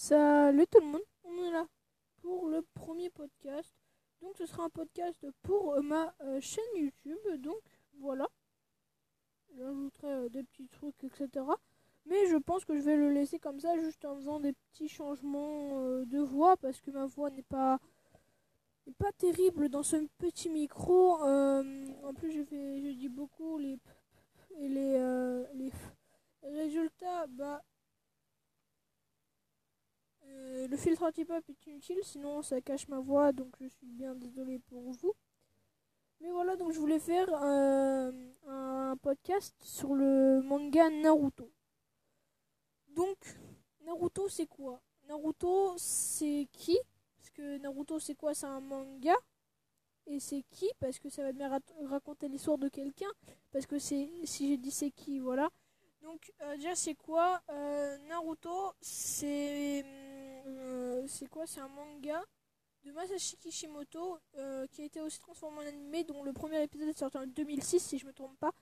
Salut tout le monde, on est là pour le premier podcast. Donc ce sera un podcast pour euh, ma euh, chaîne YouTube. Donc voilà, j'ajouterai euh, des petits trucs, etc. Mais je pense que je vais le laisser comme ça, juste en faisant des petits changements de voix, parce que ma voix n'est pas terrible dans ce petit micro. en plus, je fais, je dis beaucoup les et les les résultats, bah euh, le filtre anti-pop est inutile, sinon ça cache ma voix, donc je suis bien désolé pour vous. Mais voilà, donc je voulais faire euh, un podcast sur le manga Naruto. Donc, Naruto c'est quoi? Naruto c'est qui? Parce que Naruto c'est quoi? C'est un manga. Et c'est qui? Parce que ça va bien raconter l'histoire de quelqu'un. Parce que c'est si j'ai dit c'est qui, voilà. Donc euh, déjà c'est quoi? Naruto c'est euh, c'est quoi C'est un manga de Masashi Kishimoto euh, qui a été aussi transformé en animé, dont le premier épisode est sorti en 2006 si je me trompe pas.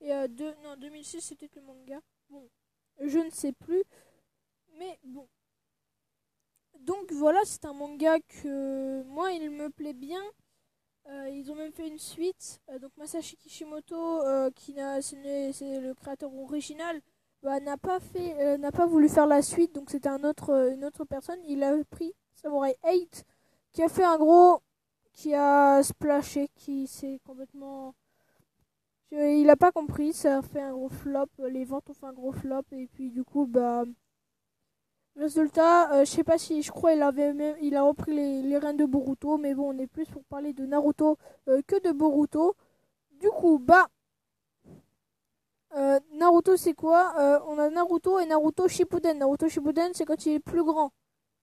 Et euh, de, non, 2006 c'était le manga. Bon, je ne sais plus. Mais bon. Donc voilà, c'est un manga que moi il me plaît bien. ils ont même fait une suite. donc Masashi Kishimoto, qui c'est le créateur original, bah, n'a pas fait euh, n'a pas voulu faire la suite donc c'était un autre euh, une autre personne. Il a pris Samurai 8 qui a fait un gros qui a splashé qui s'est complètement il a pas compris ça a fait un gros flop les ventes ont fait un gros flop et puis du coup bah résultat euh, je sais pas si je crois il avait même il a repris les, les de Boruto mais bon on est plus pour parler de Naruto que de Boruto. Du coup bah euh, Naruto c'est quoi? Euh, On a Naruto et Naruto Shippuden. Naruto Shippuden c'est quand il est plus grand.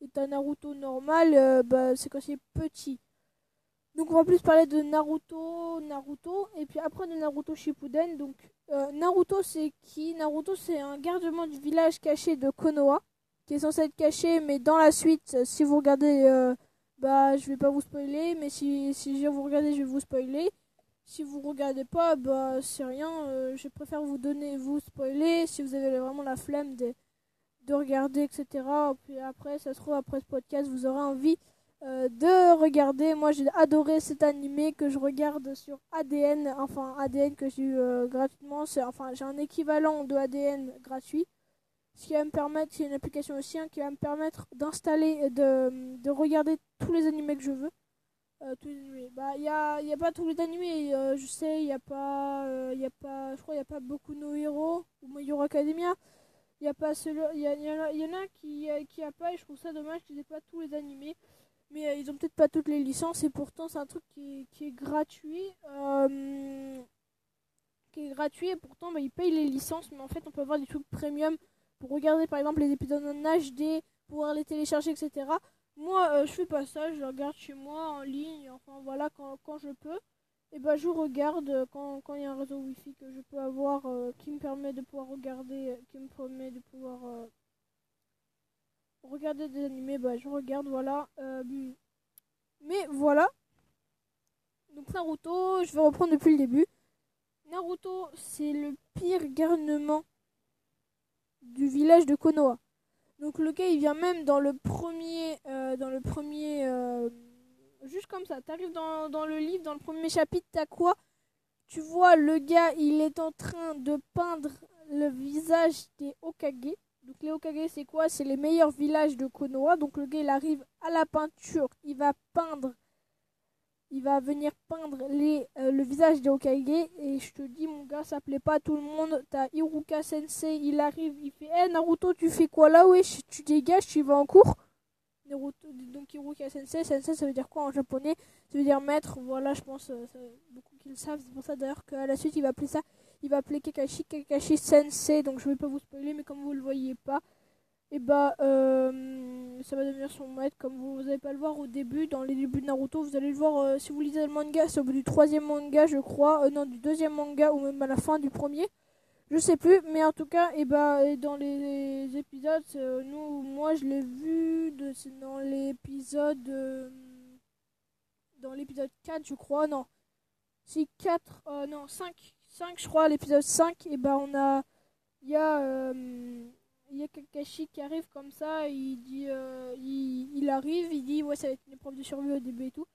Et un Naruto normal, euh, bah, c'est quand il est petit. Donc on va plus parler de Naruto, Naruto, et puis après de Naruto Shippuden. Donc Naruto c'est qui? Naruto c'est un gardement du village caché de Konoha, qui est censé être caché, mais dans la suite, si vous regardez, bah je vais pas vous spoiler, mais si, si vous regarder, je vais vous spoiler. Si vous regardez pas, bah c'est rien. Euh, je préfère vous donner, vous spoiler. Si vous avez vraiment la flemme de, de regarder, etc. Puis après, ça se trouve après ce podcast, vous aurez envie euh, de regarder. Moi, j'ai adoré cet animé que je regarde sur ADN. Enfin, ADN que j'ai eu euh, gratuitement. Enfin, j'ai un équivalent de ADN gratuit. Ce qui va me permettre, c'est une application aussi hein, qui va me permettre d'installer, de, de regarder tous les animés que je veux. Euh, tous les animés. Bah, il y a, y a pas tous les animés. Euh, je sais, il y a pas, il euh, y a pas, je crois, il y a pas beaucoup nos héros ou My Hero Academia. Il y a pas il y, y, y, en a qui, qui a pas et je trouve ça dommage qu'ils aient pas tous les animés. Mais ils ont peut-être pas toutes les licences et pourtant c'est un truc qui est, qui est gratuit. qui est gratuit et pourtant bah, ils payent les licences. Mais en fait, on peut avoir des trucs premium pour regarder par exemple les épisodes en HD, pouvoir les télécharger, etc. Moi, euh, je fais pas ça, je regarde chez moi en ligne, enfin voilà, quand, quand je peux. Et bah, je regarde euh, quand il y a un réseau wifi que je peux avoir euh, qui me permet de pouvoir regarder, qui me permet de pouvoir regarder des animés, bah, je regarde, voilà. mais voilà. Donc Naruto, je vais reprendre depuis le début. Naruto, c'est le pire garnement du village de Konoha. Donc le gars il vient même dans le premier, euh, dans le premier, euh, juste comme ça. T'arrives dans, dans le livre, dans le premier chapitre, t'as quoi? Tu vois le gars, il est en train de peindre le visage des Okage. Donc les Okage c'est quoi? C'est les meilleurs villages de Konoha. Donc le gars il arrive à la peinture, il va peindre il va venir peindre les, euh, le visage des Okage et je te dis mon gars ça plaît pas à tout le monde. T'as Iruka Sensei il arrive il fait hé Naruto tu fais quoi là wesh? Tu dégages tu vas en cours? Donc Iruka Sensei Sensei ça veut dire quoi en japonais? Ça veut dire maître. Voilà je pense euh, beaucoup qui le savent. C'est pour ça d'ailleurs qu'à la suite il va appeler ça il va appeler Kakashi Kakashi Sensei. Donc je vais pas vous spoiler mais comme vous le voyez pas et bah euh, ça va devenir son maître comme vous n'allez pas le voir au début dans les débuts de Naruto vous allez le voir euh, si vous lisez le manga c'est au bout du troisième manga je crois euh, non du deuxième manga ou même à la fin du premier. Je sais plus mais en tout cas et bah dans les, épisodes nous moi je l'ai vu de, dans l'épisode dans l'épisode 4 je crois non. Si 4 non 5 5 je crois l'épisode 5 et bah on a il y a il y a Kakashi qui arrive comme ça, il dit, euh, il, arrive, il dit ouais ça va être une épreuve de survie au début et tout.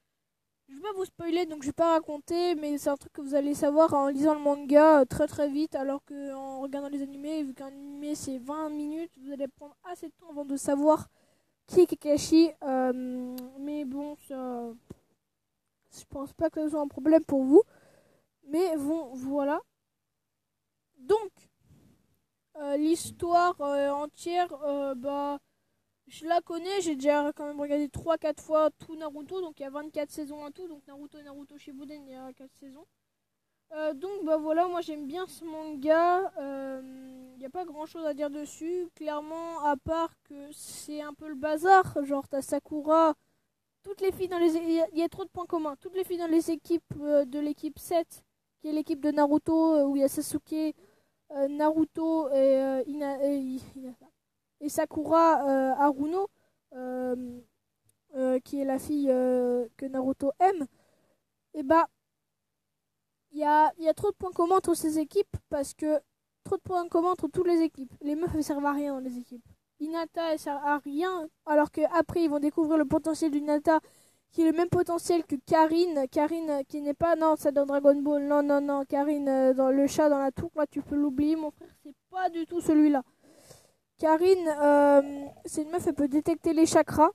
Je vais pas vous spoiler donc je vais pas raconter, mais c'est un truc que vous allez savoir en lisant le manga euh, très très vite, alors que en regardant les animés, vu qu'un animé c'est 20 minutes, vous allez prendre assez de temps avant de savoir qui est Kakashi. Euh, mais bon, ça, je pense pas que ce soit un problème pour vous. Mais bon, voilà. Donc, l'histoire euh, entière, euh, bah, je la connais. J'ai déjà quand même regardé 3-4 fois tout Naruto. Donc, il y a 24 saisons en tout. Donc, Naruto Naruto Shippuden, il y a 4 saisons. donc, bah voilà, moi j'aime bien ce manga. Il n'y a pas grand chose à dire dessus. Clairement, à part que c'est un peu le bazar. Genre, t'as Sakura. Toutes les filles dans les. Il y, a trop de points communs. Toutes les filles dans les équipes de l'équipe 7, qui est l'équipe de Naruto, où il y a Sasuke. Euh, Naruto et, euh, et, Sakura euh, Haruno, qui est la fille que Naruto aime, et bah il y a, y a trop de points communs entre ces équipes parce que trop de points communs entre toutes les équipes. Les meufs ne servent à rien dans les équipes. Inata elle sert à rien alors qu'après ils vont découvrir le potentiel d'Inata qui est le même potentiel que Karine. Karine qui n'est pas, non, c'est dans Dragon Ball. Non, non, non, Karine, euh, dans le chat dans la tour, là, tu peux l'oublier, mon frère, c'est pas du tout celui-là. Karine, euh, c'est une meuf, elle peut détecter les chakras,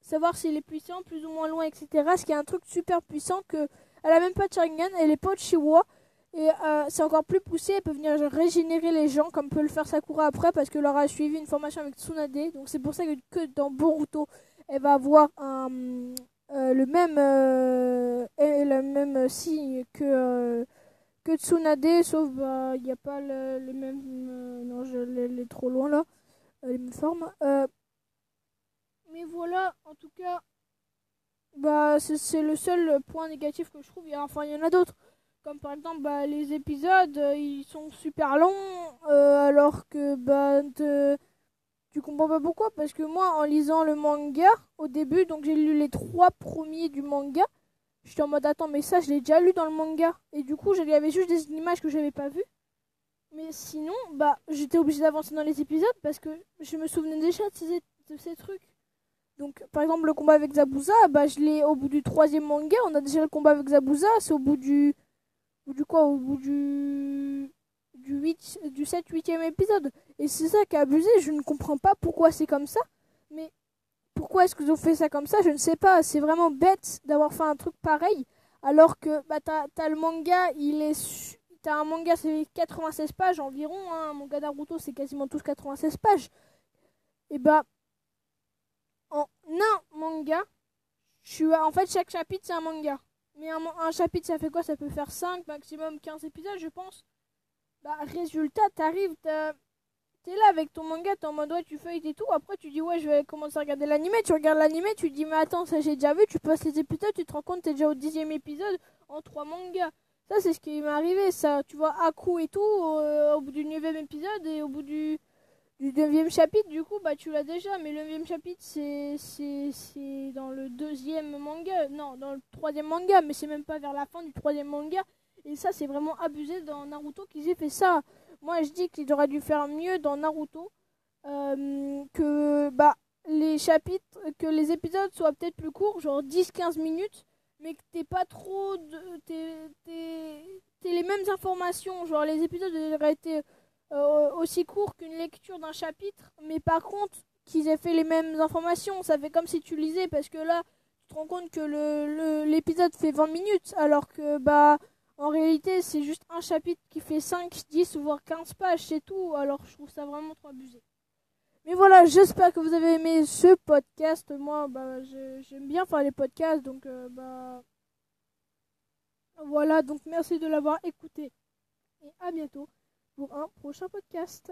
savoir s'il est puissant, plus ou moins loin, etc. Ce qui est un truc super puissant que elle a même pas de Sharingan, elle est pas de Shiwa. Et euh, c'est encore plus poussé, elle peut venir régénérer les gens comme peut le faire Sakura après parce que leur a suivi une formation avec Tsunade. Donc c'est pour ça que, que dans Boruto, elle va avoir euh, le même euh, le même signe que euh, que Tsunade sauf bah il n'y a pas le, les mêmes non je l'ai trop loin là. Les mêmes formes mais voilà en tout cas bah c'est le seul point négatif que je trouve. Il y enfin il y en a d'autres. Comme par exemple bah, les épisodes ils sont super longs alors que bah tu comprends pas pourquoi? Parce que moi, en lisant le manga au début, donc j'ai lu les trois premiers du manga, j'étais en mode attends, mais ça je l'ai déjà lu dans le manga. Et du coup, avait juste des images que j'avais pas vues. Mais sinon, bah, j'étais obligée d'avancer dans les épisodes parce que je me souvenais déjà de ces, de ces trucs. Donc, par exemple, le combat avec Zabuza, bah, je l'ai au bout du troisième manga. On a déjà le combat avec Zabuza, c'est au bout du. Au bout du quoi? Au bout du du, 8, du 7 8e épisode. Et c'est ça qui est abusé, je ne comprends pas pourquoi c'est comme ça. Mais pourquoi est-ce qu'ils ont fait ça comme ça Je ne sais pas, c'est vraiment bête d'avoir fait un truc pareil. Alors que bah, t'as as le manga, il est... T'as un manga, c'est 96 pages environ. Hein. Un manga Naruto, c'est quasiment tous 96 pages. Et bah, en un manga, je suis en fait, chaque chapitre, c'est un manga. Mais un, un, chapitre, ça fait quoi? Ça peut faire 5, maximum 15 épisodes, je pense. Bah, résultat, t'arrives, t'es là avec ton manga, t'es en mode ouais, tu feuilles et tout. Après, tu dis ouais, je vais commencer à regarder l'anime. Tu regardes l'anime, tu dis mais attends, ça j'ai déjà vu. Tu passes les épisodes, tu te rends compte, t'es déjà au dixième épisode en trois mangas. Ça, c'est ce qui m'est arrivé, ça. Tu vois, à coup et tout, euh, au bout du neuvième épisode et au bout du, du neuvième chapitre, du coup, bah tu l'as déjà. Mais le neuvième chapitre, c'est, dans le deuxième manga. Non, dans le troisième manga, mais c'est même pas vers la fin du troisième manga. Et ça, c'est vraiment abusé dans Naruto qu'ils aient fait ça. Moi, je dis qu'ils auraient dû faire mieux dans Naruto. Euh, que bah, les chapitres, que les épisodes soient peut-être plus courts, genre 10-15 minutes, mais que t'aies pas trop de. T'aies les mêmes informations. Genre, les épisodes auraient été euh, aussi courts qu'une lecture d'un chapitre, mais par contre, qu'ils aient fait les mêmes informations. Ça fait comme si tu lisais, parce que là, tu te rends compte que l'épisode le, fait 20 minutes, alors que bah en réalité, c'est juste un chapitre qui fait 5, 10 voire 15 pages, c'est tout. Alors je trouve ça vraiment trop abusé. Mais voilà, j'espère que vous avez aimé ce podcast. Moi, bah, j'aime bien faire les podcasts, donc euh, bah voilà. Donc merci de l'avoir écouté et à bientôt pour un prochain podcast.